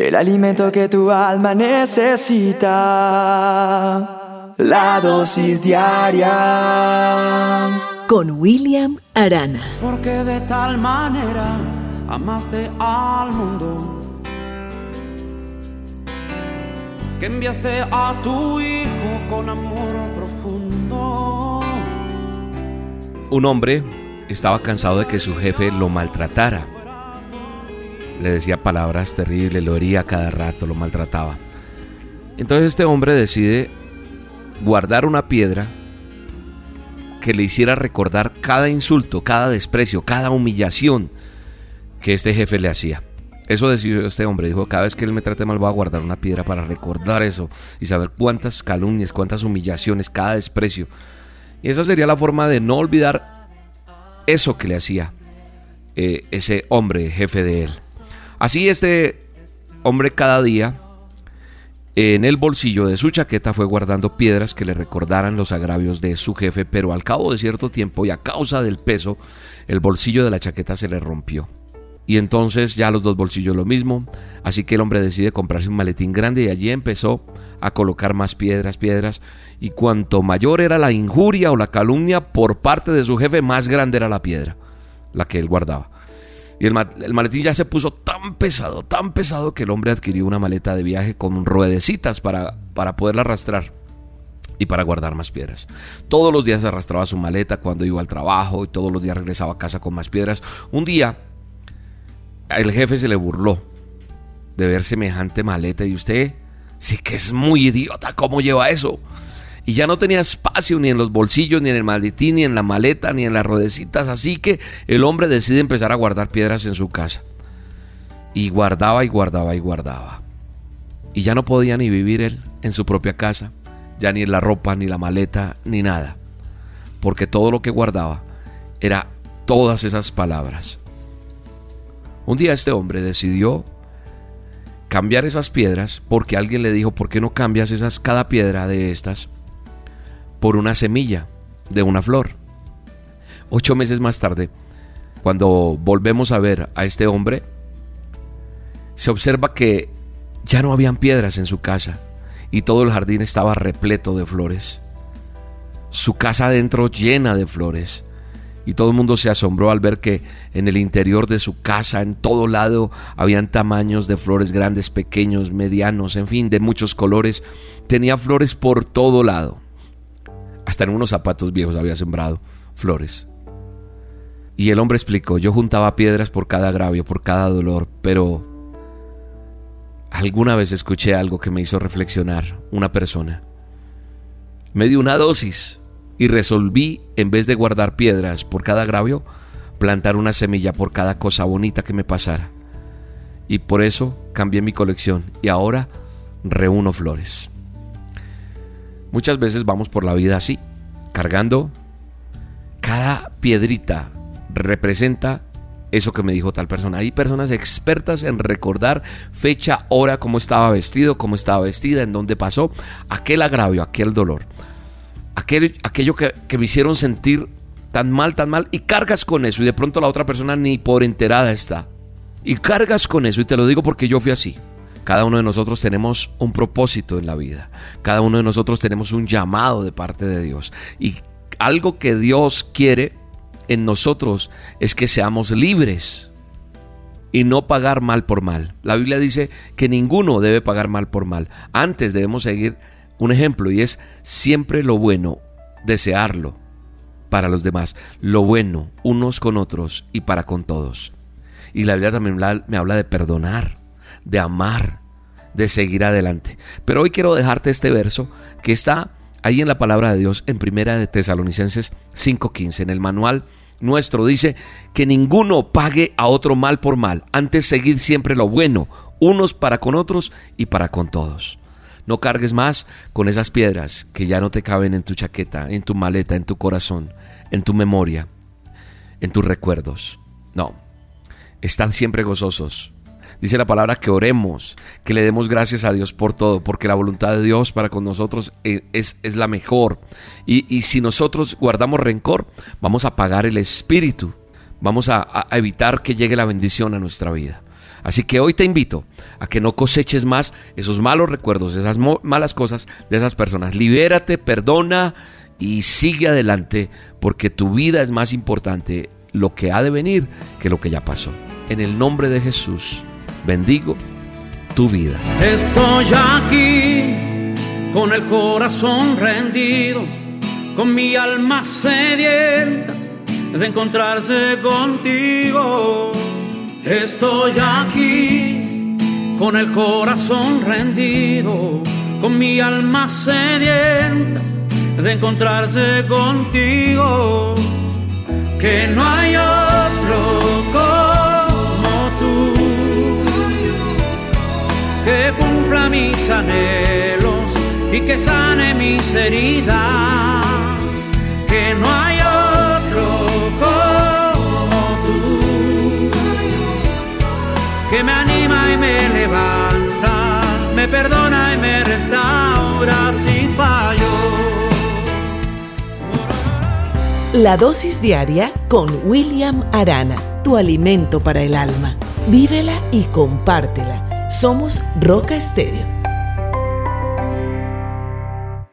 el alimento que tu alma necesita, la dosis diaria. Con William Arana. Porque de tal manera amaste al mundo. Que enviaste a tu hijo con amor profundo. Un hombre estaba cansado de que su jefe lo maltratara le decía palabras terribles, lo hería cada rato, lo maltrataba. Entonces este hombre decide guardar una piedra que le hiciera recordar cada insulto, cada desprecio, cada humillación que este jefe le hacía. Eso decidió este hombre, dijo, cada vez que él me trate mal voy a guardar una piedra para recordar eso y saber cuántas calumnias, cuántas humillaciones, cada desprecio. Y esa sería la forma de no olvidar eso que le hacía eh, ese hombre jefe de él. Así este hombre cada día en el bolsillo de su chaqueta fue guardando piedras que le recordaran los agravios de su jefe, pero al cabo de cierto tiempo y a causa del peso, el bolsillo de la chaqueta se le rompió. Y entonces ya los dos bolsillos lo mismo, así que el hombre decide comprarse un maletín grande y allí empezó a colocar más piedras, piedras, y cuanto mayor era la injuria o la calumnia por parte de su jefe, más grande era la piedra, la que él guardaba. Y el, maletín ya se puso tan pesado, tan pesado que el hombre adquirió una maleta de viaje con ruedecitas para, para poderla arrastrar y para guardar más piedras. Todos los días arrastraba su maleta cuando iba al trabajo y todos los días regresaba a casa con más piedras. Un día el jefe se le burló de ver semejante maleta y usted sí que es muy idiota, ¿cómo lleva eso? Y ya no tenía espacio ni en los bolsillos, ni en el maletín, ni en la maleta, ni en las rodecitas, así que el hombre decide empezar a guardar piedras en su casa. Y guardaba y guardaba y guardaba. Y ya no podía ni vivir él en su propia casa, ya ni en la ropa, ni la maleta, ni nada, porque todo lo que guardaba era todas esas palabras. Un día este hombre decidió cambiar esas piedras porque alguien le dijo, ¿por qué no cambias esas cada piedra de estas por una semilla de una flor. Ocho meses más tarde, cuando volvemos a ver a este hombre, se observa que ya no habían piedras en su casa y todo el jardín estaba repleto de flores. Su casa adentro llena de flores. Y todo el mundo se asombró al ver que en el interior de su casa, en todo lado, habían tamaños de flores grandes, pequeños, medianos, en fin, de muchos colores. Tenía flores por todo lado. Hasta en unos zapatos viejos había sembrado flores. Y el hombre explicó, yo juntaba piedras por cada agravio, por cada dolor, pero alguna vez escuché algo que me hizo reflexionar una persona. Me dio una dosis y resolví, en vez de guardar piedras por cada agravio, plantar una semilla por cada cosa bonita que me pasara. Y por eso cambié mi colección y ahora reúno flores. Muchas veces vamos por la vida así, cargando. Cada piedrita representa eso que me dijo tal persona. Hay personas expertas en recordar fecha, hora, cómo estaba vestido, cómo estaba vestida, en dónde pasó aquel agravio, aquel dolor, aquel, aquello que, que me hicieron sentir tan mal, tan mal, y cargas con eso y de pronto la otra persona ni por enterada está. Y cargas con eso, y te lo digo porque yo fui así. Cada uno de nosotros tenemos un propósito en la vida. Cada uno de nosotros tenemos un llamado de parte de Dios. Y algo que Dios quiere en nosotros es que seamos libres y no pagar mal por mal. La Biblia dice que ninguno debe pagar mal por mal. Antes debemos seguir un ejemplo y es siempre lo bueno, desearlo para los demás, lo bueno unos con otros y para con todos. Y la Biblia también me habla de perdonar de amar, de seguir adelante. Pero hoy quiero dejarte este verso que está ahí en la palabra de Dios en Primera de Tesalonicenses 5:15 en el manual nuestro dice que ninguno pague a otro mal por mal, antes seguid siempre lo bueno, unos para con otros y para con todos. No cargues más con esas piedras que ya no te caben en tu chaqueta, en tu maleta, en tu corazón, en tu memoria, en tus recuerdos. No, están siempre gozosos, Dice la palabra que oremos, que le demos gracias a Dios por todo, porque la voluntad de Dios para con nosotros e, es, es la mejor. Y, si nosotros guardamos rencor, vamos a pagar el espíritu, vamos a, a evitar que llegue la bendición a nuestra vida. Así que hoy te invito a que no coseches más esos malos recuerdos, esas malas cosas de esas personas. Libérate, perdona y sigue adelante porque tu vida es más importante lo que ha de venir que lo que ya pasó. En el nombre de Jesús, bendigo tu vida. Estoy aquí con el corazón rendido, con mi alma sedienta de encontrarse contigo. Estoy aquí con el corazón rendido, con mi alma sedienta de encontrarse contigo. Que no hay mis anhelos y que sane mis heridas. Que no hay que me anima y me levanta, me perdona y me restaura si fallo. La dosis diaria con William Arana, tu alimento para el alma. Vívela y compártela. Somos Roca Estéreo